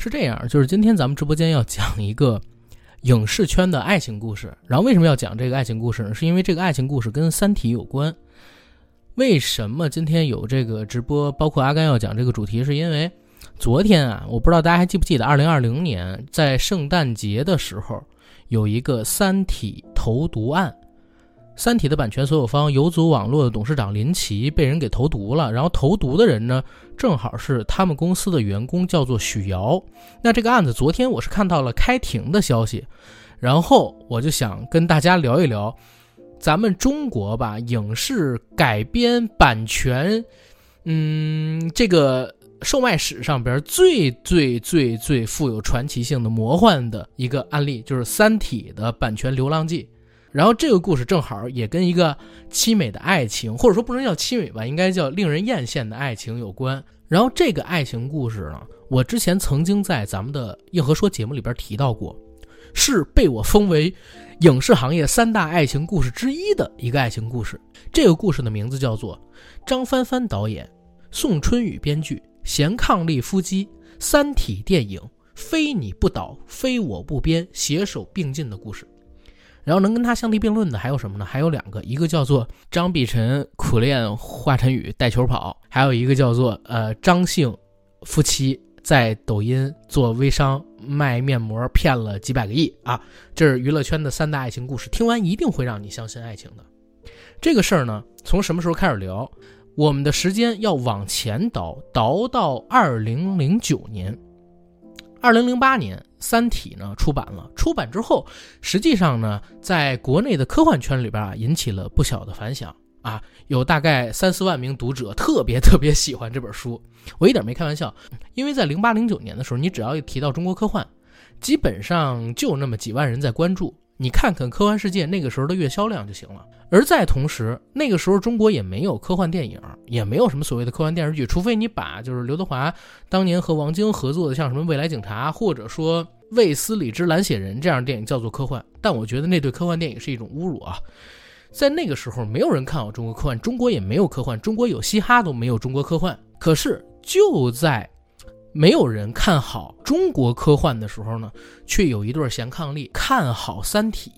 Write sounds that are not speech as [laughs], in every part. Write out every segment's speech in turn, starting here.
是这样，就是今天咱们直播间要讲一个影视圈的爱情故事。然后为什么要讲这个爱情故事呢？是因为这个爱情故事跟《三体》有关。为什么今天有这个直播？包括阿甘要讲这个主题，是因为昨天啊，我不知道大家还记不记得，二零二零年在圣诞节的时候，有一个《三体》投毒案。《三体》的版权所有方游族网络的董事长林奇被人给投毒了，然后投毒的人呢，正好是他们公司的员工，叫做许瑶。那这个案子，昨天我是看到了开庭的消息，然后我就想跟大家聊一聊，咱们中国吧，影视改编版权，嗯，这个售卖史上边最最最最富有传奇性的魔幻的一个案例，就是《三体》的版权《流浪记》。然后这个故事正好也跟一个凄美的爱情，或者说不能叫凄美吧，应该叫令人艳羡的爱情有关。然后这个爱情故事呢，我之前曾经在咱们的硬核说节目里边提到过，是被我封为影视行业三大爱情故事之一的一个爱情故事。这个故事的名字叫做张帆帆导演、宋春雨编剧、贤伉俪夫妻《三体》电影，非你不倒，非我不编，携手并进的故事。然后能跟他相提并论的还有什么呢？还有两个，一个叫做张碧晨苦练华晨宇带球跑，还有一个叫做呃张姓夫妻在抖音做微商卖面膜骗了几百个亿啊！这是娱乐圈的三大爱情故事，听完一定会让你相信爱情的。这个事儿呢，从什么时候开始聊？我们的时间要往前倒，倒到二零零九年。二零零八年，《三体》呢出版了。出版之后，实际上呢，在国内的科幻圈里边啊，引起了不小的反响啊，有大概三四万名读者特别特别喜欢这本书。我一点没开玩笑，因为在零八零九年的时候，你只要一提到中国科幻，基本上就那么几万人在关注。你看看科幻世界那个时候的月销量就行了。而在同时，那个时候中国也没有科幻电影，也没有什么所谓的科幻电视剧，除非你把就是刘德华当年和王晶合作的像什么《未来警察》或者说《卫斯理之蓝血人》这样的电影叫做科幻。但我觉得那对科幻电影是一种侮辱啊！在那个时候，没有人看好中国科幻，中国也没有科幻，中国有嘻哈都没有中国科幻。可是就在没有人看好中国科幻的时候呢，却有一对儿贤伉俪看好《三体》，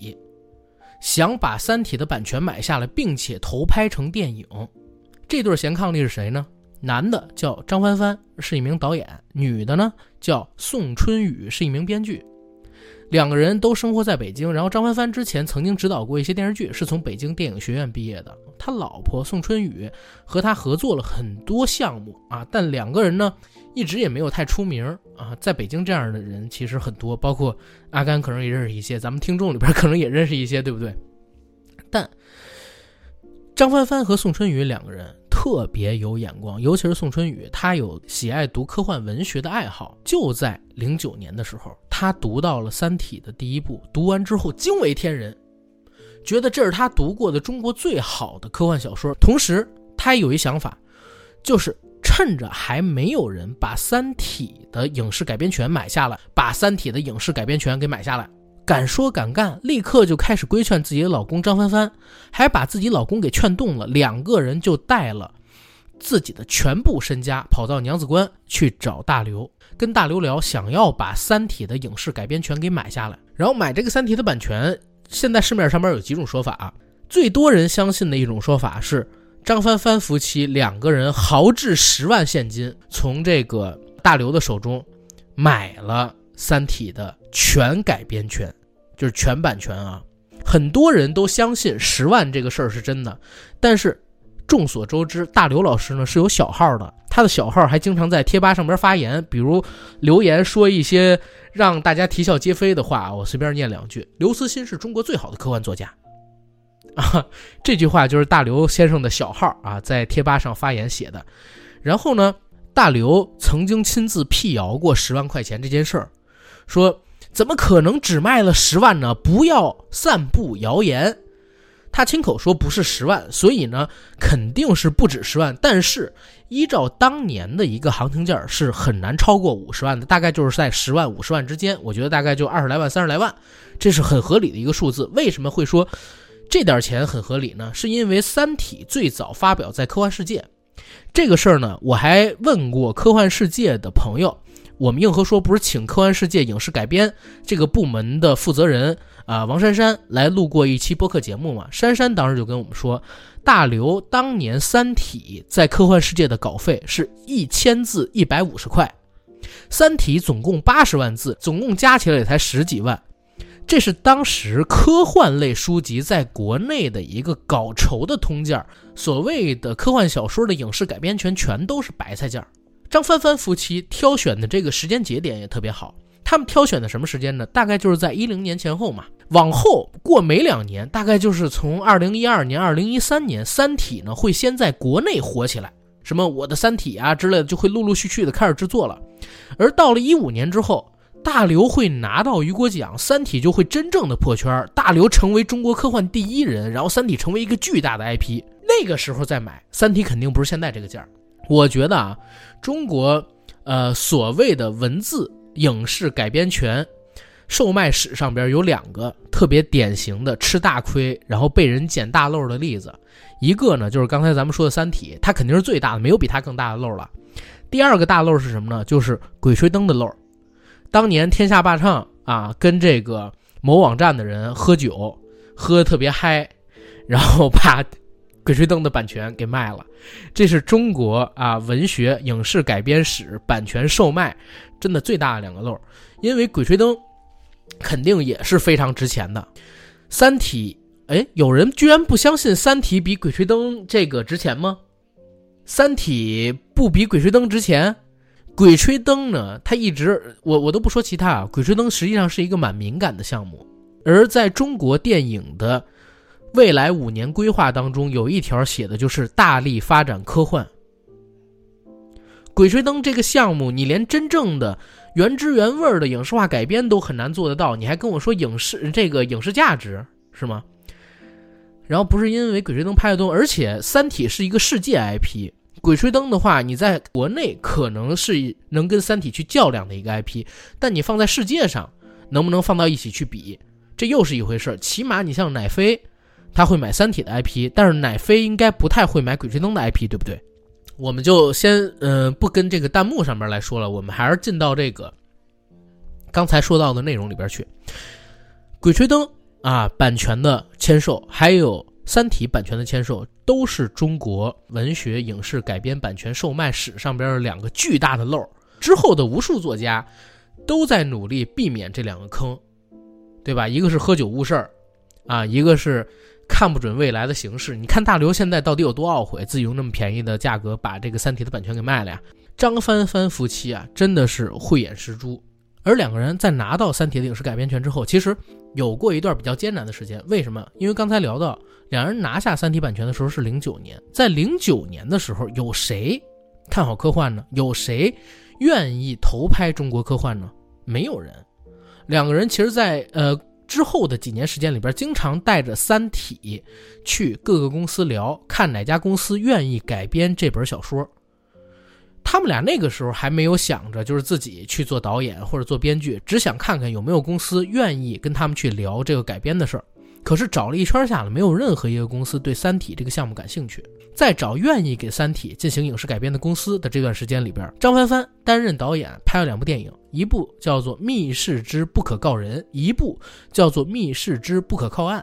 想把《三体》的版权买下来，并且投拍成电影。这对贤伉俪是谁呢？男的叫张帆帆，是一名导演；女的呢叫宋春雨，是一名编剧。两个人都生活在北京，然后张帆帆之前曾经指导过一些电视剧，是从北京电影学院毕业的。他老婆宋春雨和他合作了很多项目啊，但两个人呢一直也没有太出名啊。在北京这样的人其实很多，包括阿甘可能也认识一些，咱们听众里边可能也认识一些，对不对？但张帆帆和宋春雨两个人。特别有眼光，尤其是宋春雨，他有喜爱读科幻文学的爱好。就在零九年的时候，他读到了《三体》的第一部，读完之后惊为天人，觉得这是他读过的中国最好的科幻小说。同时，他也有一想法，就是趁着还没有人把《三体》的影视改编权买下来，把《三体》的影视改编权给买下来。敢说敢干，立刻就开始规劝自己的老公张帆帆，还把自己老公给劝动了。两个人就带了自己的全部身家，跑到娘子关去找大刘，跟大刘聊，想要把《三体》的影视改编权给买下来。然后买这个《三体》的版权，现在市面上边有几种说法，啊最多人相信的一种说法是，张帆帆夫妻两个人豪掷十万现金，从这个大刘的手中买了。《三体》的全改编权，就是全版权啊！很多人都相信十万这个事儿是真的，但是众所周知，大刘老师呢是有小号的，他的小号还经常在贴吧上边发言，比如留言说一些让大家啼笑皆非的话。我随便念两句：“刘慈欣是中国最好的科幻作家。”啊，这句话就是大刘先生的小号啊，在贴吧上发言写的。然后呢，大刘曾经亲自辟谣过十万块钱这件事儿。说怎么可能只卖了十万呢？不要散布谣言。他亲口说不是十万，所以呢肯定是不止十万。但是依照当年的一个行情价是很难超过五十万的，大概就是在十万五十万之间。我觉得大概就二十来万、三十来万，这是很合理的一个数字。为什么会说这点钱很合理呢？是因为《三体》最早发表在科幻世界这个事儿呢，我还问过科幻世界的朋友。我们硬核说不是请科幻世界影视改编这个部门的负责人啊王珊珊来录过一期播客节目嘛？珊珊当时就跟我们说，大刘当年《三体》在科幻世界的稿费是一千字一百五十块，《三体》总共八十万字，总共加起来也才十几万。这是当时科幻类书籍在国内的一个稿酬的通价。所谓的科幻小说的影视改编权，全都是白菜价。张帆帆夫妻挑选的这个时间节点也特别好。他们挑选的什么时间呢？大概就是在一零年前后嘛。往后过没两年，大概就是从二零一二年、二零一三年，《三体》呢会先在国内火起来，什么《我的三体》啊之类的，就会陆陆续续的开始制作了。而到了一五年之后，大刘会拿到雨果奖，《三体》就会真正的破圈，大刘成为中国科幻第一人，然后《三体》成为一个巨大的 IP。那个时候再买《三体》，肯定不是现在这个价儿。我觉得啊，中国呃所谓的文字影视改编权售卖史上边有两个特别典型的吃大亏，然后被人捡大漏的例子。一个呢，就是刚才咱们说的《三体》，它肯定是最大的，没有比它更大的漏了。第二个大漏是什么呢？就是《鬼吹灯》的漏。当年天下霸唱啊，跟这个某网站的人喝酒，喝的特别嗨，然后把《鬼吹灯》的版权给卖了。这是中国啊文学影视改编史版权售卖真的最大的两个漏。因为《鬼吹灯》肯定也是非常值钱的，《三体》哎，有人居然不相信《三体》比《鬼吹灯》这个值钱吗？《三体》不比《鬼吹灯》值钱？鬼吹灯呢？它一直我我都不说其他啊。鬼吹灯实际上是一个蛮敏感的项目，而在中国电影的未来五年规划当中，有一条写的就是大力发展科幻。鬼吹灯这个项目，你连真正的原汁原味的影视化改编都很难做得到，你还跟我说影视这个影视价值是吗？然后不是因为鬼吹灯拍的多，而且《三体》是一个世界 IP。鬼吹灯的话，你在国内可能是能跟三体去较量的一个 IP，但你放在世界上，能不能放到一起去比，这又是一回事儿。起码你像奶飞，他会买三体的 IP，但是奶飞应该不太会买鬼吹灯的 IP，对不对？我们就先嗯不跟这个弹幕上面来说了，我们还是进到这个刚才说到的内容里边去。鬼吹灯啊，版权的签售还有。《三体》版权的签售都是中国文学影视改编版权售卖史上边的两个巨大的漏。之后的无数作家都在努力避免这两个坑，对吧？一个是喝酒误事儿，啊，一个是看不准未来的形势。你看大刘现在到底有多懊悔，自己用那么便宜的价格把这个《三体》的版权给卖了呀？张帆帆夫妻啊，真的是慧眼识珠。而两个人在拿到《三体》的影视改编权之后，其实有过一段比较艰难的时间。为什么？因为刚才聊到。两人拿下《三体》版权的时候是零九年，在零九年的时候，有谁看好科幻呢？有谁愿意投拍中国科幻呢？没有人。两个人其实，在呃之后的几年时间里边，经常带着《三体》去各个公司聊，看哪家公司愿意改编这本小说。他们俩那个时候还没有想着就是自己去做导演或者做编剧，只想看看有没有公司愿意跟他们去聊这个改编的事儿。可是找了一圈下来，没有任何一个公司对《三体》这个项目感兴趣。在找愿意给《三体》进行影视改编的公司的这段时间里边，张帆帆担任导演，拍了两部电影，一部叫做《密室之不可告人》，一部叫做《密室之不可靠岸》。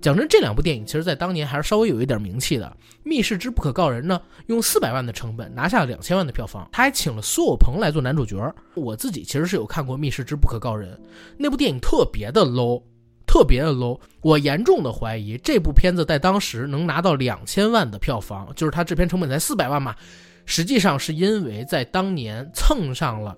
讲真，这两部电影其实在当年还是稍微有一点名气的。《密室之不可告人》呢，用四百万的成本拿下了两千万的票房，他还请了苏有朋来做男主角。我自己其实是有看过《密室之不可告人》那部电影，特别的 low。特别的 low，我严重的怀疑这部片子在当时能拿到两千万的票房，就是它制片成本才四百万嘛。实际上是因为在当年蹭上了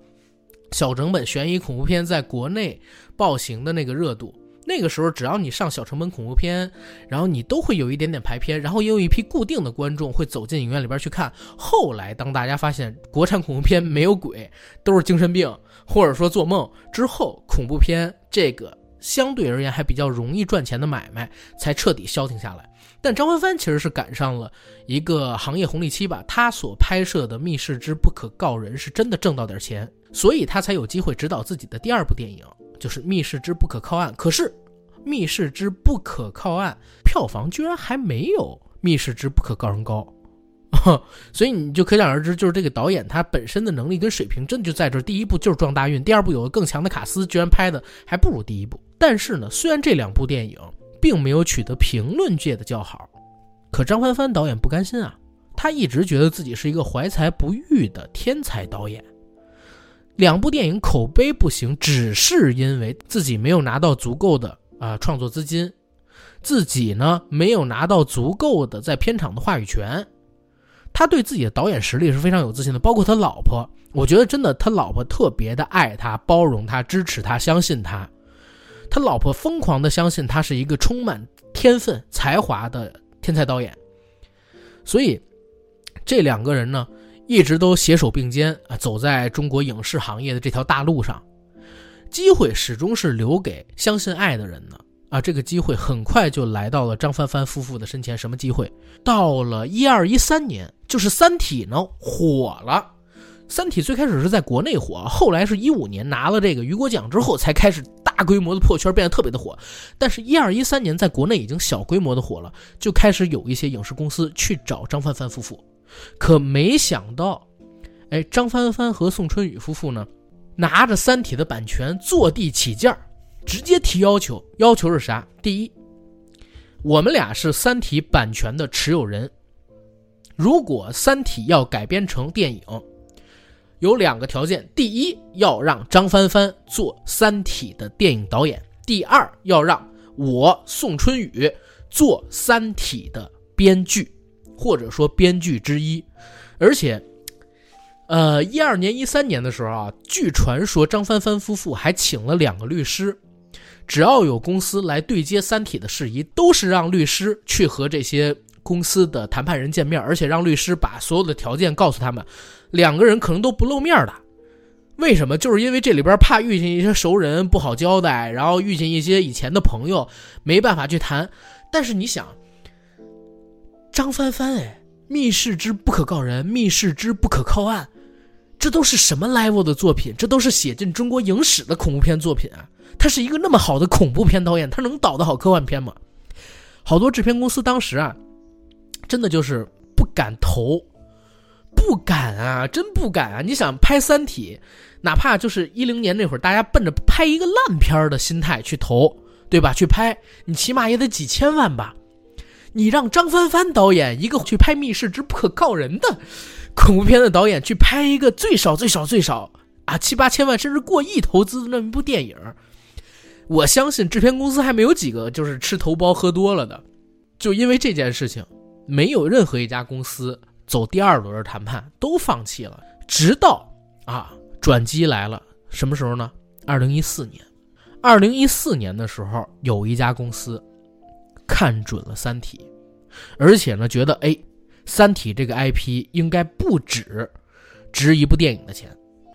小成本悬疑恐怖片在国内爆行的那个热度。那个时候，只要你上小成本恐怖片，然后你都会有一点点排片，然后也有一批固定的观众会走进影院里边去看。后来，当大家发现国产恐怖片没有鬼，都是精神病或者说做梦之后，恐怖片这个。相对而言还比较容易赚钱的买卖才彻底消停下来，但张帆帆其实是赶上了一个行业红利期吧。他所拍摄的《密室之不可告人》是真的挣到点钱，所以他才有机会执导自己的第二部电影，就是《密室之不可靠岸》。可是，《密室之不可靠岸》票房居然还没有《密室之不可告人》高，[laughs] 所以你就可想而知，就是这个导演他本身的能力跟水平，真的就在这。第一部就是撞大运，第二部有个更强的卡斯，居然拍的还不如第一部。但是呢，虽然这两部电影并没有取得评论界的叫好，可张帆帆导演不甘心啊，他一直觉得自己是一个怀才不遇的天才导演。两部电影口碑不行，只是因为自己没有拿到足够的啊创作资金。自己呢没有拿到足够的在片场的话语权，他对自己的导演实力是非常有自信的。包括他老婆，我觉得真的他老婆特别的爱他、包容他、支持他、相信他。他老婆疯狂的相信他是一个充满天分、才华的天才导演。所以这两个人呢，一直都携手并肩啊，走在中国影视行业的这条大路上。机会始终是留给相信爱的人的。啊，这个机会很快就来到了张帆帆夫妇的身前。什么机会？到了一二一三年，就是《三体》呢火了。《三体》最开始是在国内火，后来是一五年拿了这个雨果奖之后，才开始大规模的破圈，变得特别的火。但是，一二一三年在国内已经小规模的火了，就开始有一些影视公司去找张帆帆夫妇。可没想到，哎，张帆帆和宋春雨夫妇呢，拿着《三体》的版权坐地起价。直接提要求，要求是啥？第一，我们俩是《三体》版权的持有人。如果《三体》要改编成电影，有两个条件：第一，要让张帆帆做《三体》的电影导演；第二，要让我宋春雨做《三体》的编剧，或者说编剧之一。而且，呃，一二年、一三年的时候啊，据传说张帆帆夫妇还请了两个律师。只要有公司来对接《三体》的事宜，都是让律师去和这些公司的谈判人见面，而且让律师把所有的条件告诉他们。两个人可能都不露面的，为什么？就是因为这里边怕遇见一些熟人不好交代，然后遇见一些以前的朋友没办法去谈。但是你想，张帆帆哎，密室之不可告人，密室之不可靠岸，这都是什么 level 的作品？这都是写进中国影史的恐怖片作品啊！他是一个那么好的恐怖片导演，他能导的好科幻片吗？好多制片公司当时啊，真的就是不敢投，不敢啊，真不敢啊！你想拍《三体》，哪怕就是一零年那会儿，大家奔着拍一个烂片的心态去投，对吧？去拍，你起码也得几千万吧？你让张帆帆导演一个去拍《密室之不可告人》的恐怖片的导演去拍一个最少最少最少啊七八千万甚至过亿投资的那么一部电影。我相信制片公司还没有几个就是吃头孢喝多了的，就因为这件事情，没有任何一家公司走第二轮谈判，都放弃了。直到啊，转机来了，什么时候呢？二零一四年，二零一四年的时候，有一家公司看准了《三体》，而且呢，觉得哎，《三体》这个 IP 应该不止值一部电影的钱。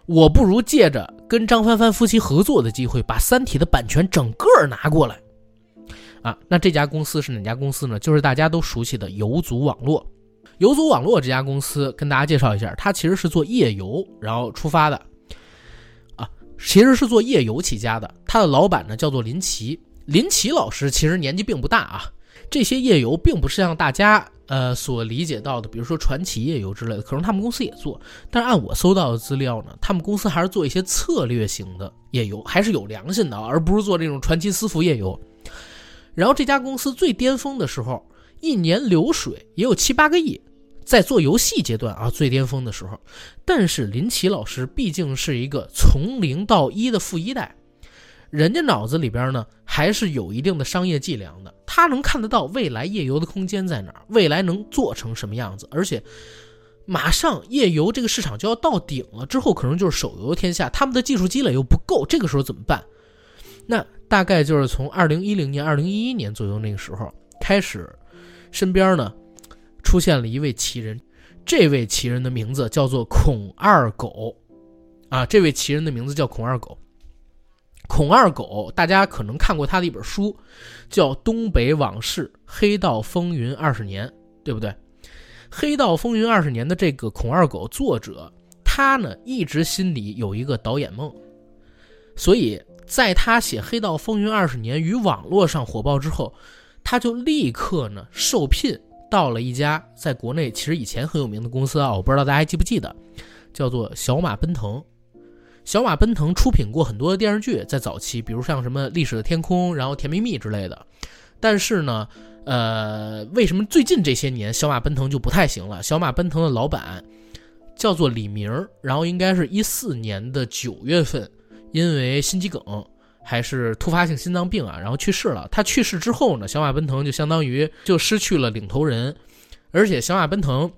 我不如借着跟张帆帆夫妻合作的机会，把《三体》的版权整个拿过来，啊，那这家公司是哪家公司呢？就是大家都熟悉的游族网络。游族网络这家公司，跟大家介绍一下，它其实是做夜游，然后出发的，啊，其实是做夜游起家的。他的老板呢叫做林奇，林奇老师其实年纪并不大啊。这些夜游并不是像大家。呃，所理解到的，比如说传奇夜游之类的，可能他们公司也做，但是按我搜到的资料呢，他们公司还是做一些策略型的夜游，还是有良心的，而不是做这种传奇私服夜游。然后这家公司最巅峰的时候，一年流水也有七八个亿，在做游戏阶段啊，最巅峰的时候。但是林奇老师毕竟是一个从零到一的富一代。人家脑子里边呢，还是有一定的商业伎俩的。他能看得到未来夜游的空间在哪儿，未来能做成什么样子。而且，马上夜游这个市场就要到顶了，之后可能就是手游天下。他们的技术积累又不够，这个时候怎么办？那大概就是从二零一零年、二零一一年左右那个时候开始，身边呢出现了一位奇人。这位奇人的名字叫做孔二狗，啊，这位奇人的名字叫孔二狗。孔二狗，大家可能看过他的一本书，叫《东北往事：黑道风云二十年》，对不对？《黑道风云二十年》的这个孔二狗作者，他呢一直心里有一个导演梦，所以在他写《黑道风云二十年》与网络上火爆之后，他就立刻呢受聘到了一家在国内其实以前很有名的公司啊，我不知道大家还记不记得，叫做小马奔腾。小马奔腾出品过很多的电视剧，在早期，比如像什么《历史的天空》，然后《甜蜜蜜》之类的。但是呢，呃，为什么最近这些年小马奔腾就不太行了？小马奔腾的老板叫做李明，然后应该是一四年的九月份，因为心肌梗还是突发性心脏病啊，然后去世了。他去世之后呢，小马奔腾就相当于就失去了领头人，而且小马奔腾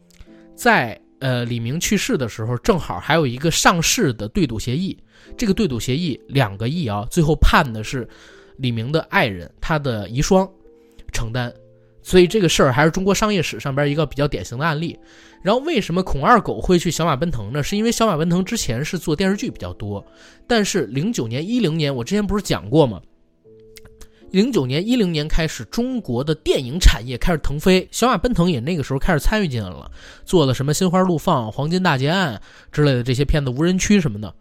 在呃李明去世的时候，正好还有一个上市的对赌协议，这个对赌协议两个亿啊，最后判的是。李明的爱人，他的遗孀承担，所以这个事儿还是中国商业史上边一个比较典型的案例。然后为什么孔二狗会去小马奔腾呢？是因为小马奔腾之前是做电视剧比较多，但是零九年、一零年，我之前不是讲过吗？零九年、一零年开始，中国的电影产业开始腾飞，小马奔腾也那个时候开始参与进来了，做了什么《心花怒放》《黄金大劫案》之类的这些片子，《无人区》什么的。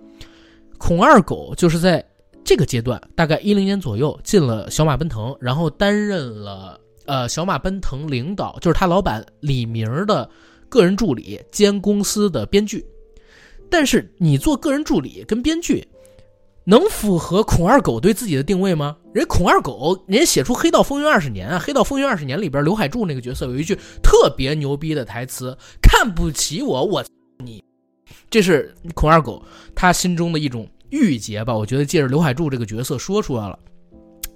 孔二狗就是在。这个阶段大概一零年左右进了小马奔腾，然后担任了呃小马奔腾领导，就是他老板李明的个人助理兼公司的编剧。但是你做个人助理跟编剧，能符合孔二狗对自己的定位吗？人孔二狗人写出《黑道风云二十年》啊，《黑道风云二十年》里边刘海柱那个角色有一句特别牛逼的台词：“看不起我，我你。”这是孔二狗他心中的一种。郁结吧，我觉得借着刘海柱这个角色说出来了。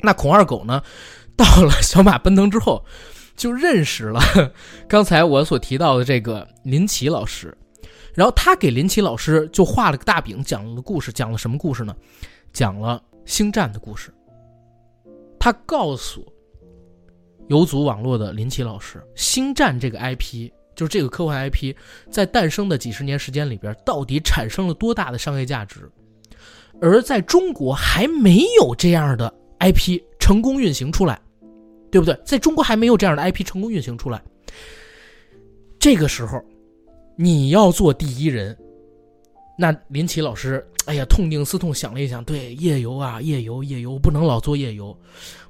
那孔二狗呢，[laughs] 到了小马奔腾之后，就认识了刚才我所提到的这个林奇老师，然后他给林奇老师就画了个大饼，讲了个故事，讲了什么故事呢？讲了星战的故事。他告诉游族网络的林奇老师，星战这个 IP，就是这个科幻 IP，在诞生的几十年时间里边，到底产生了多大的商业价值？而在中国还没有这样的 IP 成功运行出来，对不对？在中国还没有这样的 IP 成功运行出来。这个时候，你要做第一人，那林奇老师，哎呀，痛定思痛，想了一想，对，夜游啊，夜游，夜游，不能老做夜游，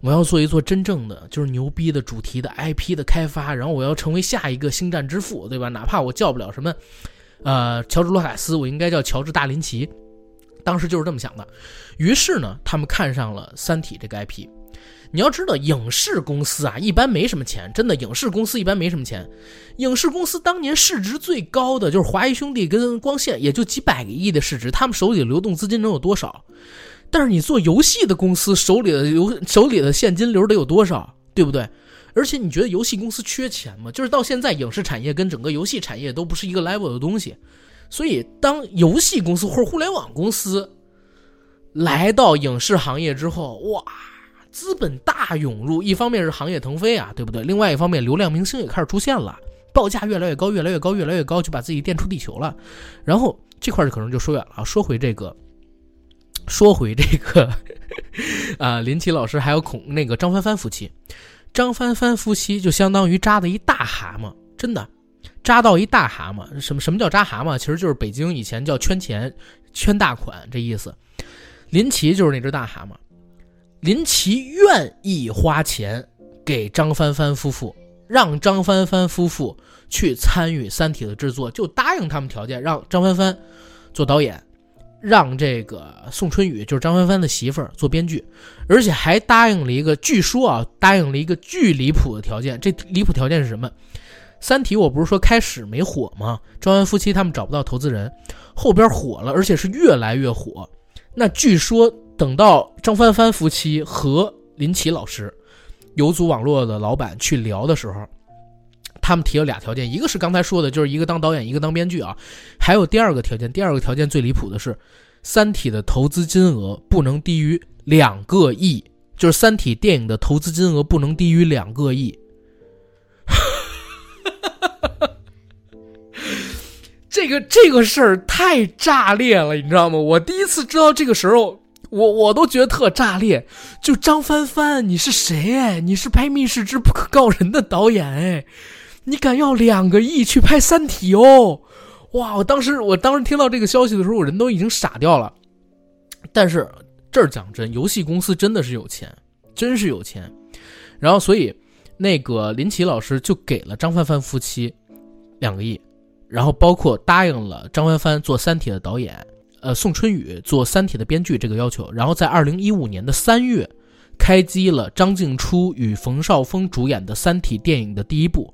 我要做一做真正的，就是牛逼的主题的 IP 的开发，然后我要成为下一个星战之父，对吧？哪怕我叫不了什么，呃，乔治·卢卡斯，我应该叫乔治·大林奇。当时就是这么想的，于是呢，他们看上了《三体》这个 IP。你要知道，影视公司啊，一般没什么钱，真的，影视公司一般没什么钱。影视公司当年市值最高的就是华谊兄弟跟光线，也就几百个亿的市值，他们手里的流动资金能有多少？但是你做游戏的公司手里的流手里的现金流得有多少，对不对？而且你觉得游戏公司缺钱吗？就是到现在，影视产业跟整个游戏产业都不是一个 level 的东西。所以，当游戏公司或者互联网公司来到影视行业之后，哇，资本大涌入，一方面是行业腾飞啊，对不对？另外一方面，流量明星也开始出现了，报价越来越高，越来越高，越来越高，就把自己垫出地球了。然后这块可能就说远了，说回这个，说回这个，[laughs] 啊，林奇老师还有孔那个张帆帆夫妻，张帆帆夫妻就相当于扎的一大蛤蟆，真的。扎到一大蛤蟆，什么什么叫扎蛤蟆？其实就是北京以前叫圈钱、圈大款这意思。林奇就是那只大蛤蟆，林奇愿意花钱给张帆帆夫妇，让张帆帆夫妇去参与《三体》的制作，就答应他们条件，让张帆帆做导演，让这个宋春雨就是张帆帆的媳妇儿做编剧，而且还答应了一个，据说啊，答应了一个巨离谱的条件。这离谱条件是什么？三体，我不是说开始没火吗？张帆夫妻他们找不到投资人，后边火了，而且是越来越火。那据说等到张帆帆夫妻和林奇老师，游族网络的老板去聊的时候，他们提了俩条件，一个是刚才说的，就是一个当导演，一个当编剧啊。还有第二个条件，第二个条件最离谱的是，三体的投资金额不能低于两个亿，就是三体电影的投资金额不能低于两个亿。[laughs] 这个这个事儿太炸裂了，你知道吗？我第一次知道这个时候，我我都觉得特炸裂。就张帆帆，你是谁？哎，你是拍《密室之不可告人》的导演，哎，你敢要两个亿去拍《三体》哦？哇！我当时我当时听到这个消息的时候，我人都已经傻掉了。但是这儿讲真，游戏公司真的是有钱，真是有钱。然后所以。那个林奇老师就给了张帆帆夫妻两个亿，然后包括答应了张帆帆做《三体》的导演，呃，宋春雨做《三体》的编剧这个要求，然后在二零一五年的三月，开机了张静初与冯绍峰主演的《三体》电影的第一部。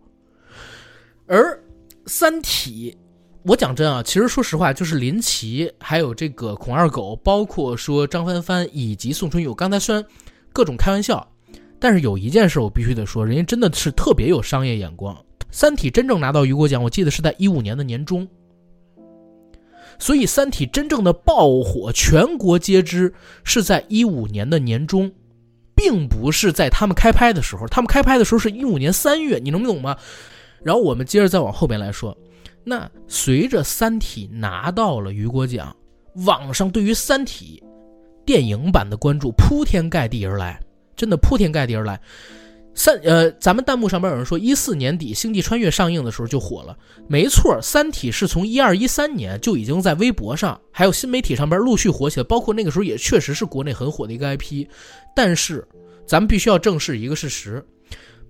而《三体》，我讲真啊，其实说实话，就是林奇还有这个孔二狗，包括说张帆帆以及宋春雨，我刚才虽然各种开玩笑。但是有一件事我必须得说，人家真的是特别有商业眼光。《三体》真正拿到雨果奖，我记得是在一五年的年中，所以《三体》真正的爆火，全国皆知是在一五年的年中，并不是在他们开拍的时候。他们开拍的时候是一五年三月，你能懂吗？然后我们接着再往后边来说，那随着《三体》拿到了雨果奖，网上对于《三体》电影版的关注铺天盖地而来。真的铺天盖地而来，三呃，咱们弹幕上边有人说，一四年底《星际穿越》上映的时候就火了，没错，《三体》是从一二一三年就已经在微博上还有新媒体上边陆续火起来，包括那个时候也确实是国内很火的一个 IP。但是，咱们必须要正视一个事实，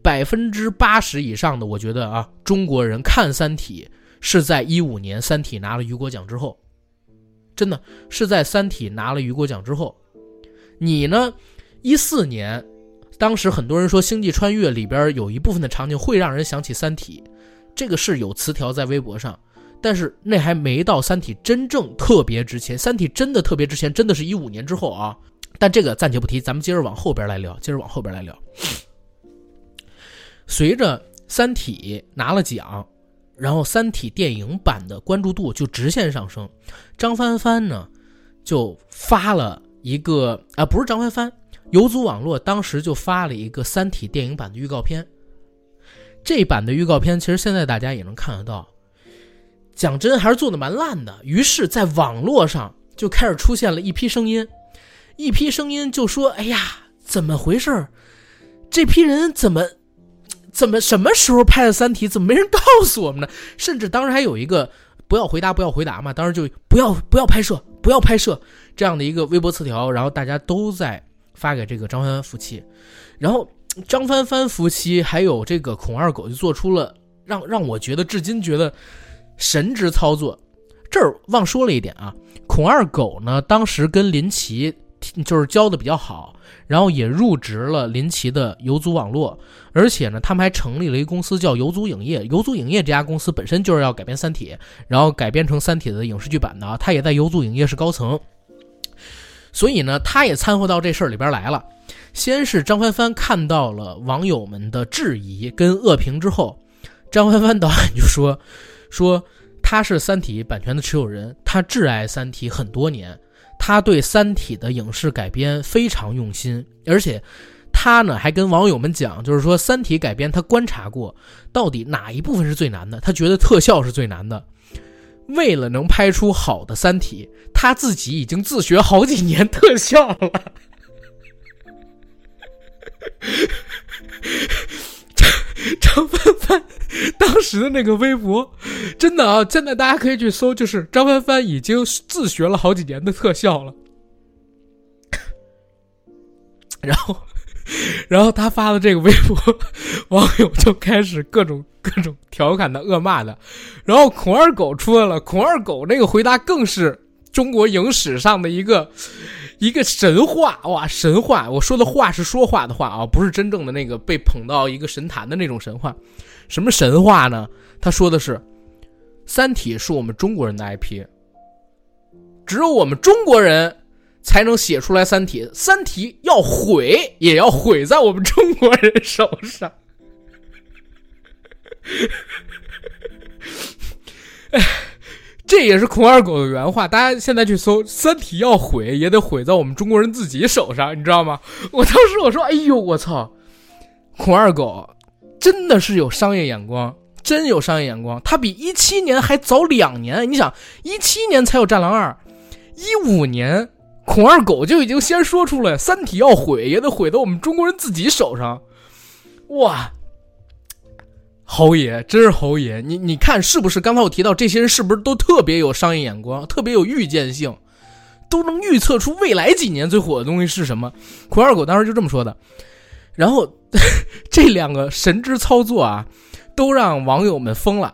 百分之八十以上的，我觉得啊，中国人看《三体》是在一五年《三体》拿了雨果奖之后，真的是在《三体》拿了雨果奖之后，你呢？一四年，当时很多人说《星际穿越》里边有一部分的场景会让人想起《三体》，这个是有词条在微博上，但是那还没到《三体》真正特别之前，《三体》真的特别之前，真的是一五年之后啊。但这个暂且不提，咱们接着往后边来聊，接着往后边来聊。随着《三体》拿了奖，然后《三体》电影版的关注度就直线上升，张帆帆呢就发了一个啊，不是张帆帆。游族网络当时就发了一个《三体》电影版的预告片，这版的预告片其实现在大家也能看得到，讲真还是做的蛮烂的。于是，在网络上就开始出现了一批声音，一批声音就说：“哎呀，怎么回事？这批人怎么怎么什么时候拍的《三体》？怎么没人告诉我们呢？”甚至当时还有一个“不要回答，不要回答”嘛，当时就不要不要拍摄，不要拍摄这样的一个微博词条，然后大家都在。发给这个张帆帆夫妻，然后张帆帆夫妻还有这个孔二狗就做出了让让我觉得至今觉得神之操作。这儿忘说了一点啊，孔二狗呢当时跟林奇就是交的比较好，然后也入职了林奇的游族网络，而且呢他们还成立了一个公司叫游族影业。游族影业这家公司本身就是要改编《三体》，然后改编成《三体》的影视剧版的啊，他也在游族影业是高层。所以呢，他也掺和到这事儿里边来了。先是张帆帆看到了网友们的质疑跟恶评之后，张帆帆导演就说：“ [laughs] 说他是《三体》版权的持有人，他挚爱《三体》很多年，他对《三体》的影视改编非常用心，而且他呢还跟网友们讲，就是说《三体》改编他观察过，到底哪一部分是最难的？他觉得特效是最难的。”为了能拍出好的《三体》，他自己已经自学好几年特效了。张 [laughs] 张帆帆当时的那个微博，真的啊，现在大家可以去搜，就是张帆帆已经自学了好几年的特效了。然后。然后他发的这个微博，网友就开始各种各种调侃的、恶骂的。然后孔二狗出来了，孔二狗那个回答更是中国影史上的一个一个神话哇！神话，我说的话是说话的话啊，不是真正的那个被捧到一个神坛的那种神话。什么神话呢？他说的是，《三体》是我们中国人的 IP，只有我们中国人。才能写出来《三体》，《三体》要毁也要毁在我们中国人手上。哎，[laughs] 这也是孔二狗的原话。大家现在去搜《三体》，要毁也得毁在我们中国人自己手上，你知道吗？我当时我说：“哎呦，我操！”孔二狗真的是有商业眼光，真有商业眼光。他比一七年还早两年。你想，一七年才有《战狼二》，一五年。孔二狗就已经先说出来，《三体》要毁也得毁到我们中国人自己手上，哇！侯爷真是侯爷，你你看是不是？刚才我提到这些人是不是都特别有商业眼光，特别有预见性，都能预测出未来几年最火的东西是什么？孔二狗当时就这么说的。然后 [laughs] 这两个神之操作啊，都让网友们疯了，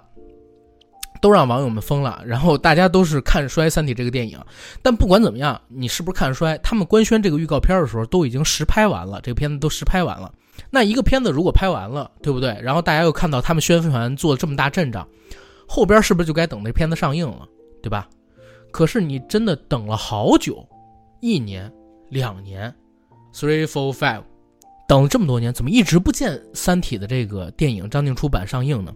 都让网友们疯了。然后大家都是看衰《三体》这个电影，但不管怎么样，你是不是看衰？他们官宣这个预告片的时候，都已经实拍完了，这个片子都实拍完了。那一个片子如果拍完了，对不对？然后大家又看到他们宣传做这么大阵仗，后边是不是就该等那片子上映了，对吧？可是你真的等了好久，一年、两年，three, four, five。等了这么多年，怎么一直不见《三体》的这个电影张静出版上映呢？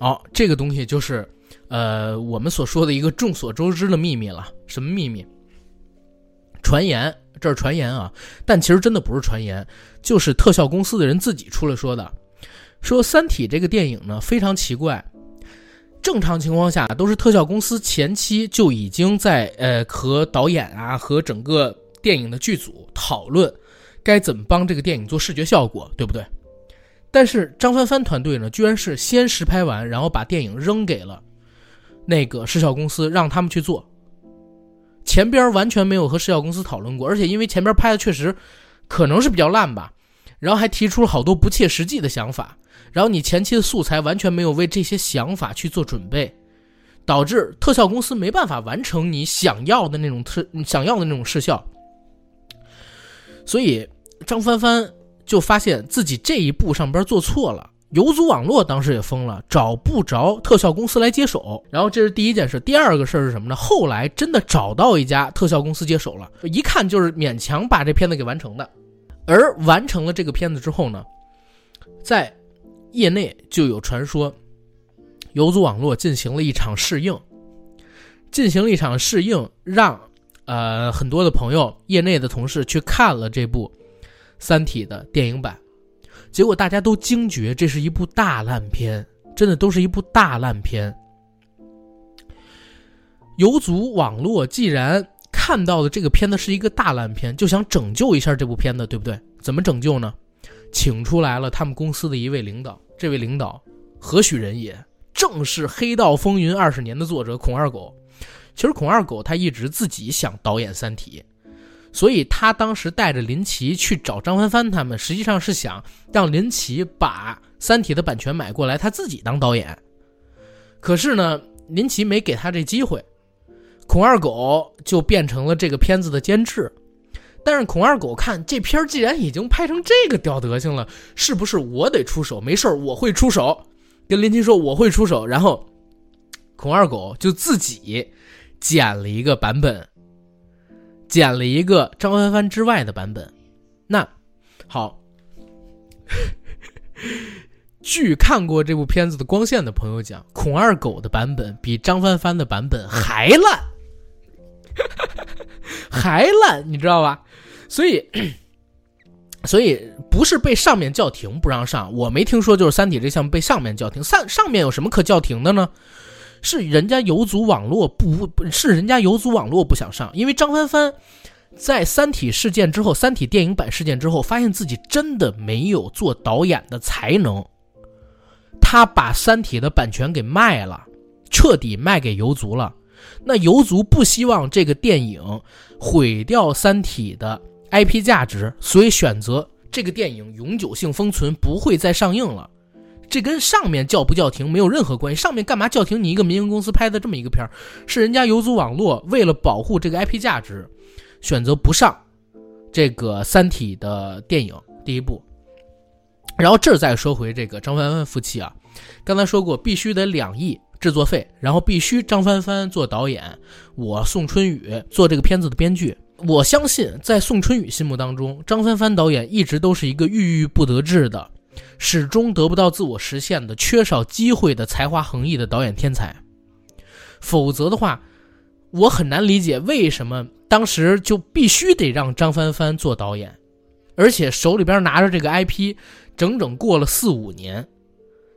哦，这个东西就是，呃，我们所说的一个众所周知的秘密了。什么秘密？传言，这是传言啊，但其实真的不是传言，就是特效公司的人自己出来说的。说《三体》这个电影呢非常奇怪，正常情况下都是特效公司前期就已经在呃和导演啊和整个电影的剧组讨论。该怎么帮这个电影做视觉效果，对不对？但是张帆帆团队呢，居然是先实拍完，然后把电影扔给了那个视效公司，让他们去做。前边完全没有和视效公司讨论过，而且因为前边拍的确实可能是比较烂吧，然后还提出了好多不切实际的想法，然后你前期的素材完全没有为这些想法去做准备，导致特效公司没办法完成你想要的那种特想要的那种视效。所以张帆帆就发现自己这一步上边做错了，游族网络当时也疯了，找不着特效公司来接手。然后这是第一件事，第二个事儿是什么呢？后来真的找到一家特效公司接手了，一看就是勉强把这片子给完成的。而完成了这个片子之后呢，在业内就有传说，游族网络进行了一场试映，进行了一场试映，让。呃，很多的朋友、业内的同事去看了这部《三体》的电影版，结果大家都惊觉这是一部大烂片，真的都是一部大烂片。游族网络既然看到的这个片子是一个大烂片，就想拯救一下这部片子，对不对？怎么拯救呢？请出来了他们公司的一位领导，这位领导何许人也？正是《黑道风云》二十年的作者孔二狗。其实孔二狗他一直自己想导演《三体》，所以他当时带着林奇去找张帆帆他们，实际上是想让林奇把《三体》的版权买过来，他自己当导演。可是呢，林奇没给他这机会，孔二狗就变成了这个片子的监制。但是孔二狗看这片儿既然已经拍成这个屌德行了，是不是我得出手？没事儿我会出手。跟林奇说我会出手，然后孔二狗就自己。剪了一个版本，剪了一个张帆帆之外的版本。那好，据看过这部片子的光线的朋友讲，孔二狗的版本比张帆帆的版本还烂，[laughs] 还烂，你知道吧？所以，所以不是被上面叫停不让上，我没听说就是《三体》这项被上面叫停。上上面有什么可叫停的呢？是人家游族网络不不是人家游族网络不想上，因为张帆帆在《三体》事件之后，《三体》电影版事件之后，发现自己真的没有做导演的才能，他把《三体》的版权给卖了，彻底卖给游族了。那游族不希望这个电影毁掉《三体》的 IP 价值，所以选择这个电影永久性封存，不会再上映了。这跟上面叫不叫停没有任何关系。上面干嘛叫停你一个民营公司拍的这么一个片儿？是人家游族网络为了保护这个 IP 价值，选择不上这个《三体》的电影第一部。然后这儿再说回这个张帆帆夫妻啊，刚才说过必须得两亿制作费，然后必须张帆帆做导演，我宋春雨做这个片子的编剧。我相信在宋春雨心目当中，张帆帆导演一直都是一个郁郁不得志的。始终得不到自我实现的、缺少机会的才华横溢的导演天才，否则的话，我很难理解为什么当时就必须得让张帆帆做导演，而且手里边拿着这个 IP，整整过了四五年，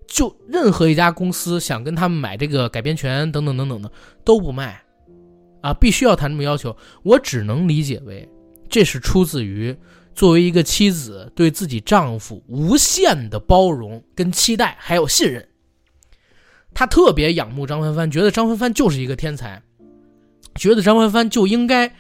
就任何一家公司想跟他们买这个改编权等等等等的都不卖，啊，必须要谈这么要求，我只能理解为这是出自于。作为一个妻子，对自己丈夫无限的包容跟期待，还有信任。她特别仰慕张帆帆，觉得张帆帆就是一个天才，觉得张帆帆就应该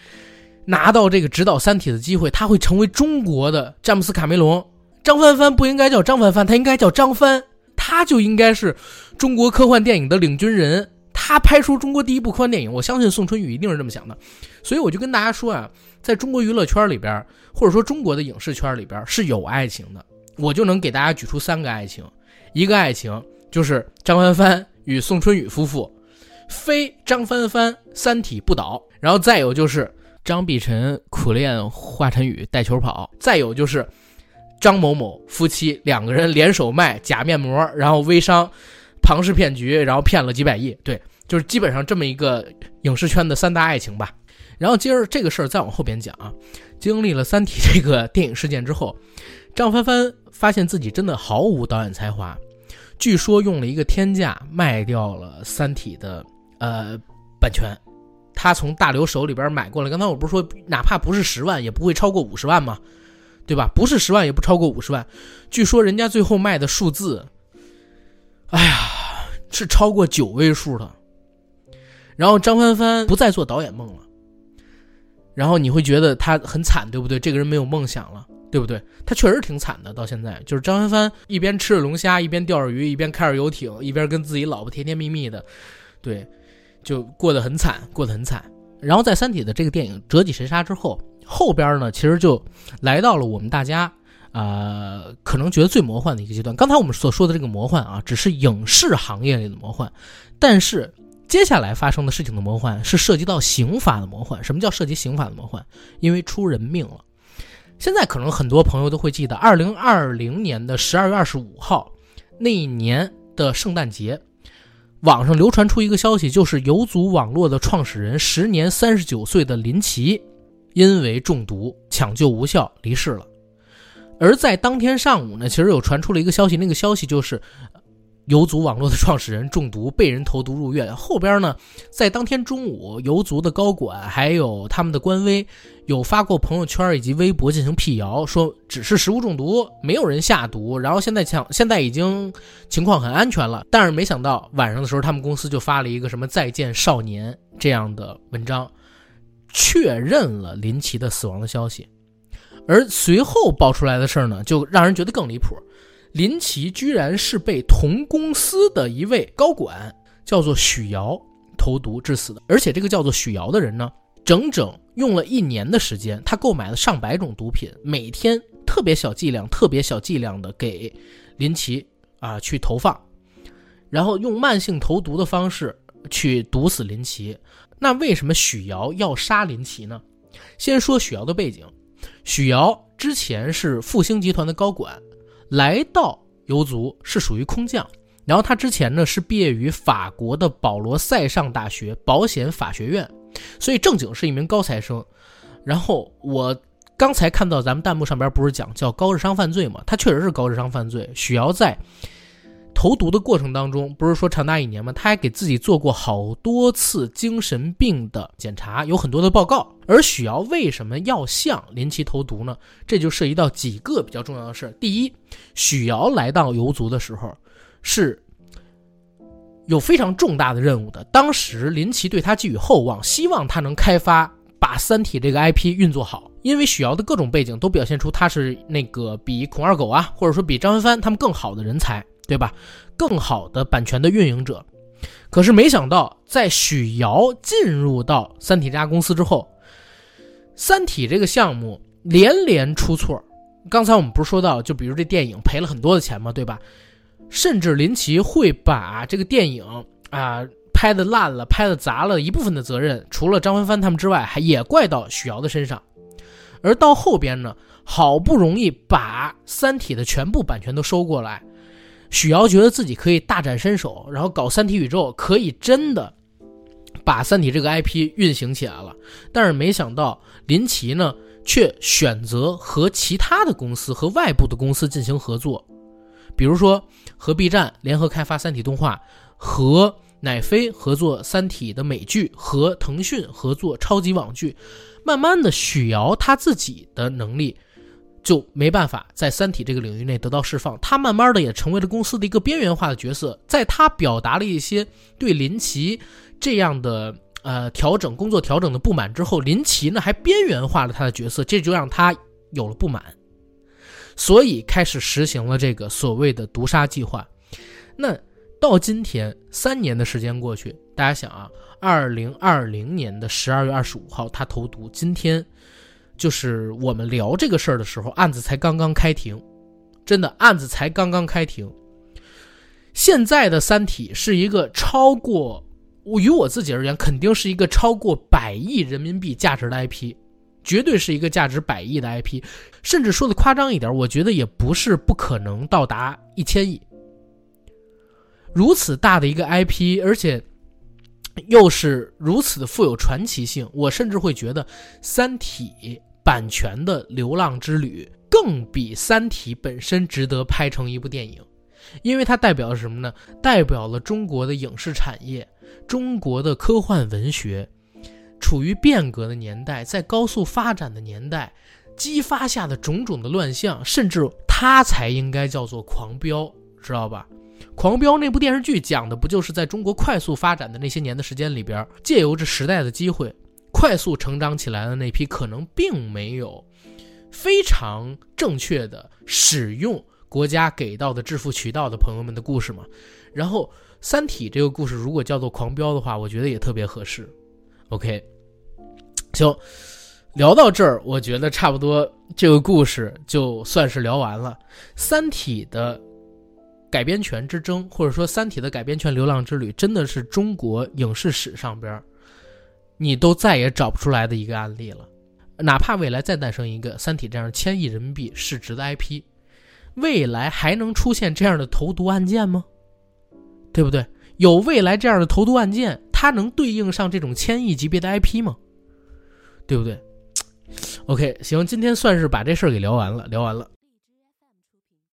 拿到这个指导《三体》的机会，他会成为中国的詹姆斯·卡梅隆。张帆帆不应该叫张帆帆，他应该叫张帆，他就应该是中国科幻电影的领军人。他拍出中国第一部科幻电影，我相信宋春雨一定是这么想的。所以我就跟大家说啊，在中国娱乐圈里边，或者说中国的影视圈里边是有爱情的。我就能给大家举出三个爱情，一个爱情就是张帆帆与宋春雨夫妇，非张帆帆《三体》不倒。然后再有就是张碧晨苦练华晨宇带球跑，再有就是张某某夫妻两个人联手卖假面膜，然后微商庞氏骗局，然后骗了几百亿。对，就是基本上这么一个影视圈的三大爱情吧。然后接着这个事儿再往后边讲啊，经历了《三体》这个电影事件之后，张帆帆。发现自己真的毫无导演才华，据说用了一个天价卖掉了《三体》的呃版权，他从大刘手里边买过来。刚才我不是说，哪怕不是十万，也不会超过五十万吗？对吧？不是十万，也不超过五十万。据说人家最后卖的数字，哎呀，是超过九位数的。然后张帆帆不再做导演梦了，然后你会觉得他很惨，对不对？这个人没有梦想了。对不对？他确实挺惨的，到现在就是张帆帆一边吃着龙虾，一边钓着鱼，一边开着游艇，一边跟自己老婆甜甜蜜蜜的，对，就过得很惨，过得很惨。然后在《三体》的这个电影折戟沉沙之后，后边呢，其实就来到了我们大家啊，可能觉得最魔幻的一个阶段。刚才我们所说的这个魔幻啊，只是影视行业里的魔幻，但是接下来发生的事情的魔幻是涉及到刑法的魔幻。什么叫涉及刑法的魔幻？因为出人命了。现在可能很多朋友都会记得，二零二零年的十二月二十五号那一年的圣诞节，网上流传出一个消息，就是游族网络的创始人，时年三十九岁的林奇，因为中毒抢救无效离世了。而在当天上午呢，其实有传出了一个消息，那个消息就是。游族网络的创始人中毒，被人投毒入院。后边呢，在当天中午，游族的高管还有他们的官微有发过朋友圈以及微博进行辟谣，说只是食物中毒，没有人下毒。然后现在抢，现在已经情况很安全了。但是没想到晚上的时候，他们公司就发了一个什么“再见少年”这样的文章，确认了林奇的死亡的消息。而随后爆出来的事儿呢，就让人觉得更离谱。林奇居然是被同公司的一位高管，叫做许瑶投毒致死的。而且这个叫做许瑶的人呢，整整用了一年的时间，他购买了上百种毒品，每天特别小剂量、特别小剂量的给林奇啊去投放，然后用慢性投毒的方式去毒死林奇。那为什么许瑶要杀林奇呢？先说许瑶的背景，许瑶之前是复兴集团的高管。来到游族是属于空降，然后他之前呢是毕业于法国的保罗塞尚大学保险法学院，所以正经是一名高材生。然后我刚才看到咱们弹幕上边不是讲叫高智商犯罪嘛？他确实是高智商犯罪。许瑶在。投毒的过程当中，不是说长达一年吗？他还给自己做过好多次精神病的检查，有很多的报告。而许瑶为什么要向林奇投毒呢？这就涉及到几个比较重要的事儿第一，许瑶来到游族的时候，是有非常重大的任务的。当时林奇对他寄予厚望，希望他能开发把《三体》这个 IP 运作好。因为许瑶的各种背景都表现出他是那个比孔二狗啊，或者说比张帆帆他们更好的人才。对吧？更好的版权的运营者，可是没想到，在许瑶进入到三体这家公司之后，三体这个项目连连出错。刚才我们不是说到，就比如这电影赔了很多的钱吗？对吧？甚至林奇会把这个电影啊拍的烂了、拍的砸了一部分的责任，除了张帆帆他们之外，还也怪到许瑶的身上。而到后边呢，好不容易把三体的全部版权都收过来。许瑶觉得自己可以大展身手，然后搞三体宇宙，可以真的把三体这个 IP 运行起来了。但是没想到林奇呢，却选择和其他的公司和外部的公司进行合作，比如说和 B 站联合开发三体动画，和乃飞合作三体的美剧，和腾讯合作超级网剧。慢慢的，许瑶他自己的能力。就没办法在三体这个领域内得到释放，他慢慢的也成为了公司的一个边缘化的角色。在他表达了一些对林奇这样的呃调整工作调整的不满之后，林奇呢还边缘化了他的角色，这就让他有了不满，所以开始实行了这个所谓的毒杀计划。那到今天三年的时间过去，大家想啊，二零二零年的十二月二十五号他投毒，今天就是我们聊这个事儿的时候，案子才刚刚开庭，真的案子才刚刚开庭。现在的《三体》是一个超过我，于我自己而言，肯定是一个超过百亿人民币价值的 IP，绝对是一个价值百亿的 IP，甚至说的夸张一点，我觉得也不是不可能到达一千亿。如此大的一个 IP，而且又是如此的富有传奇性，我甚至会觉得《三体》版权的流浪之旅更比《三体》本身值得拍成一部电影。因为它代表了什么呢？代表了中国的影视产业，中国的科幻文学，处于变革的年代，在高速发展的年代，激发下的种种的乱象，甚至它才应该叫做狂飙，知道吧？狂飙那部电视剧讲的不就是在中国快速发展的那些年的时间里边，借由着时代的机会，快速成长起来的那批可能并没有非常正确的使用。国家给到的致富渠道的朋友们的故事嘛，然后《三体》这个故事如果叫做狂飙的话，我觉得也特别合适。OK，行，聊到这儿，我觉得差不多这个故事就算是聊完了。《三体》的改编权之争，或者说《三体》的改编权流浪之旅，真的是中国影视史上边你都再也找不出来的一个案例了。哪怕未来再诞生一个《三体》这样千亿人民币市值的 IP。未来还能出现这样的投毒案件吗？对不对？有未来这样的投毒案件，它能对应上这种千亿级别的 IP 吗？对不对？OK，行，今天算是把这事儿给聊完了，聊完了。